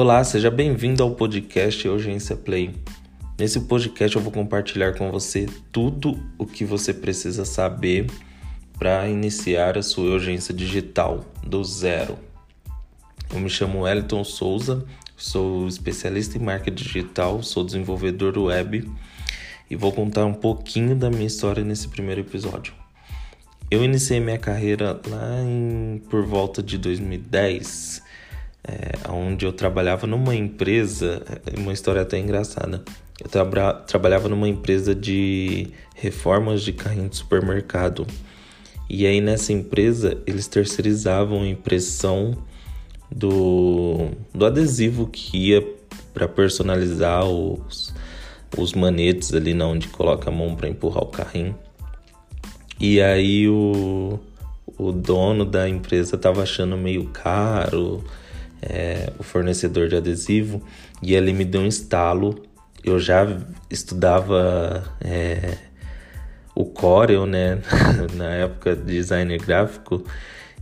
Olá, seja bem-vindo ao podcast Urgência Play. Nesse podcast eu vou compartilhar com você tudo o que você precisa saber para iniciar a sua urgência digital do zero. Eu me chamo Wellington Souza, sou especialista em marketing digital, sou desenvolvedor web e vou contar um pouquinho da minha história nesse primeiro episódio. Eu iniciei minha carreira lá em, por volta de 2010 é, onde eu trabalhava numa empresa, é, uma história até engraçada. Eu tra trabalhava numa empresa de reformas de carrinho de supermercado. E aí nessa empresa eles terceirizavam a impressão do, do adesivo que ia para personalizar os, os manetes ali na onde coloca a mão para empurrar o carrinho. E aí o, o dono da empresa estava achando meio caro é, o fornecedor de adesivo e ele me deu um estalo. Eu já estudava é, o Corel, né, na época de designer gráfico,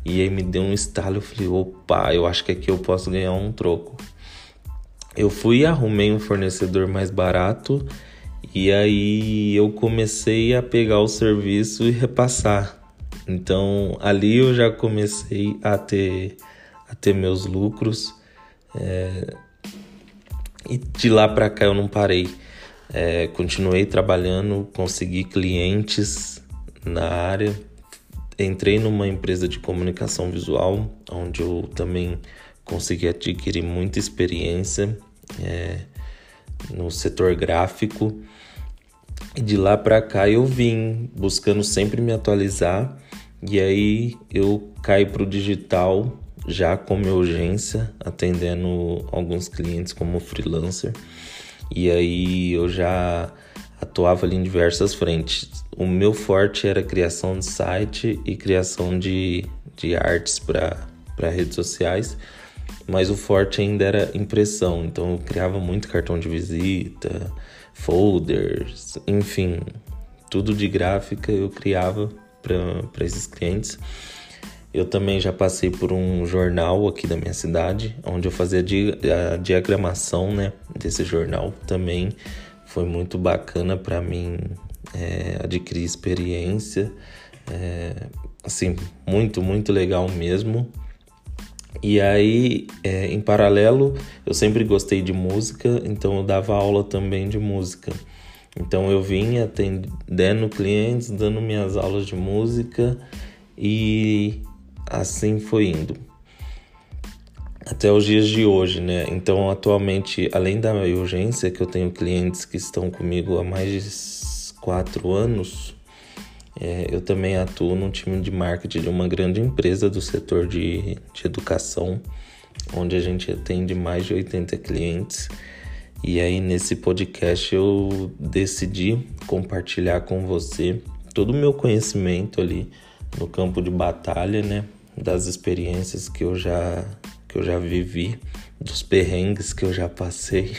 e aí me deu um estalo. Eu falei, opa, eu acho que aqui eu posso ganhar um troco. Eu fui e arrumei um fornecedor mais barato e aí eu comecei a pegar o serviço e repassar. Então ali eu já comecei a ter a ter meus lucros. É, e de lá para cá eu não parei. É, continuei trabalhando, consegui clientes na área. Entrei numa empresa de comunicação visual, onde eu também consegui adquirir muita experiência é, no setor gráfico. E de lá para cá eu vim buscando sempre me atualizar. E aí eu caí para o digital já como urgência, atendendo alguns clientes como freelancer. E aí eu já atuava ali em diversas frentes. O meu forte era criação de site e criação de, de artes para redes sociais, mas o forte ainda era impressão. Então eu criava muito cartão de visita, folders, enfim, tudo de gráfica eu criava para esses clientes. Eu também já passei por um jornal aqui da minha cidade, onde eu fazia a diagramação né, desse jornal. Também foi muito bacana para mim é, adquirir experiência. É, assim, muito, muito legal mesmo. E aí, é, em paralelo, eu sempre gostei de música, então eu dava aula também de música. Então eu vinha atendendo clientes, dando minhas aulas de música e assim foi indo até os dias de hoje, né? Então, atualmente, além da urgência, que eu tenho clientes que estão comigo há mais de quatro anos, é, eu também atuo no time de marketing de uma grande empresa do setor de, de educação, onde a gente atende mais de 80 clientes. E aí, nesse podcast, eu decidi compartilhar com você todo o meu conhecimento ali no campo de batalha, né? Das experiências que eu já que eu já vivi, dos perrengues que eu já passei.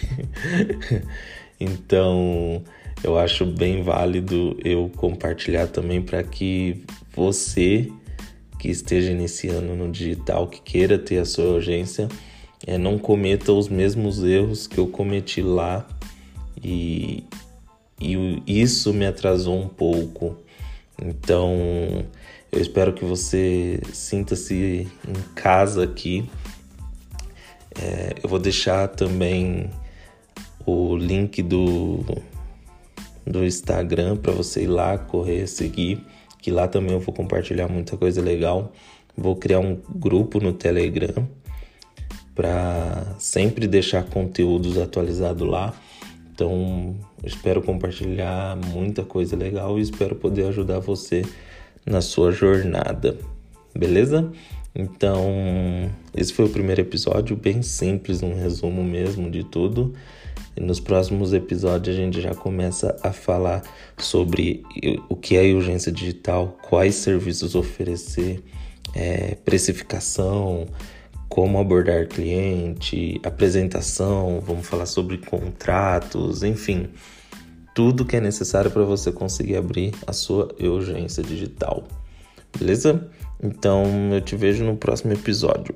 então, eu acho bem válido eu compartilhar também para que você que esteja iniciando no digital, que queira ter a sua urgência, é, não cometa os mesmos erros que eu cometi lá e, e isso me atrasou um pouco. Então, eu espero que você sinta-se em casa aqui. É, eu vou deixar também o link do, do Instagram para você ir lá, correr, seguir. Que lá também eu vou compartilhar muita coisa legal. Vou criar um grupo no Telegram para sempre deixar conteúdos atualizados lá. Então, espero compartilhar muita coisa legal e espero poder ajudar você na sua jornada, beleza? Então, esse foi o primeiro episódio, bem simples, um resumo mesmo de tudo. E nos próximos episódios a gente já começa a falar sobre o que é urgência digital, quais serviços oferecer, é, precificação, como abordar cliente, apresentação, vamos falar sobre contratos, enfim tudo que é necessário para você conseguir abrir a sua urgência digital. Beleza? Então eu te vejo no próximo episódio.